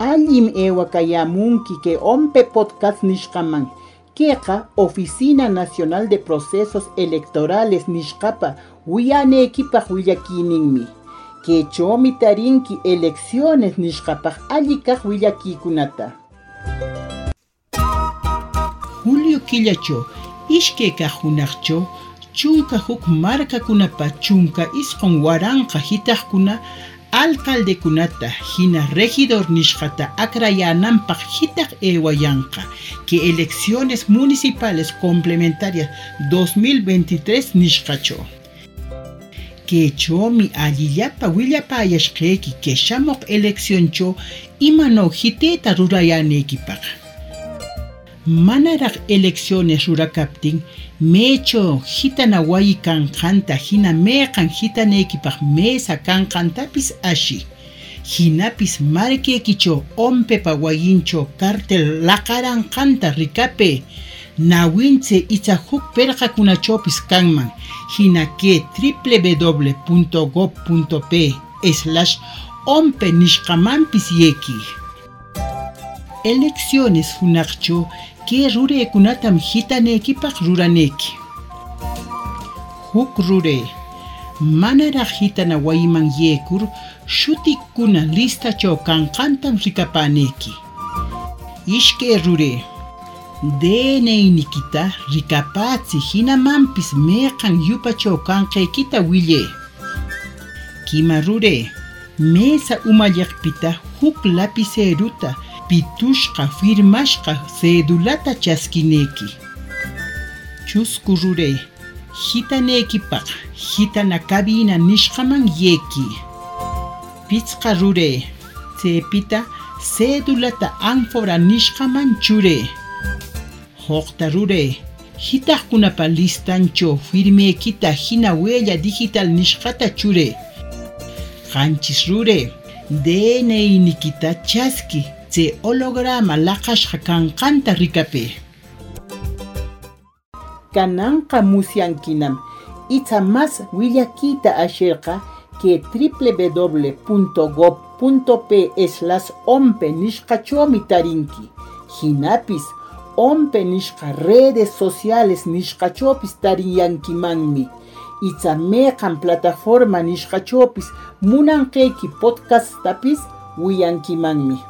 Allim ewacayamunki que ompe podcast nishkaman. Queja Oficina Nacional de Procesos Electorales nishkapa wiyanekipaj willakininmi. Que chomi tarinki elecciones nishkapaj allikaj willakikunata. Julio Killacho, ishke kahunakcho, chunka huk marca kunapa chunka isqon waranqa hitaqkuna alcalde kunata hina regidor nishqata akrayananpaq hitaq ewayanqa que elecciones municipales complementarias 2023 nishqacho que chomi allillapa willapayashqeki que shamoq eleccioncho imano hiteta rurayanekipaq manaraq elecciones rurakaptin mecho hitana wayi kanqanta hina meqan hitanekipaq mesa kanqantapis ashi. Hinapis markekicho ompepa wayincho cartel laqaranqanta rikape. Nawinche itza huk perqakunachopis kanman. Hina que www.gov.p slash ompe nishqamanpis yeki elecciones hunaqcho que rurekunatam hitanekipaq ruraneki. Huk rure manaraq hitana wayman yekur shutikuna listachaw kanqantam rikapaneki. Ishke rure DNI-nikita rikapatsi hinamampis meqan yupachaw kanqaykita wille. Kima rure mesa umallaqpita huk lapiceruta pitushqa firmashqa cedulata chaskineki chusku rure hitanekipaq hitana cabina nishqaman yeki. Pichqa rure cepita cedulata ánfora nishqaman chure joqta rure hitaqkunapa listancho firmekita hina huella digital nishqata chure qanchis rure DNI nikita chaski tse holograma laqashqa kanqanta rikape Kananqa musyankinam itza más willakita ashirqa que www.gov.p slash ompe nishqachomi tarinki. Hinapis ompe nishqa redes sociales nishqachopis tarinyankimanmi. Itza meqan plataforma nishqachopis munanqayki podcast tapis wiyankimanmi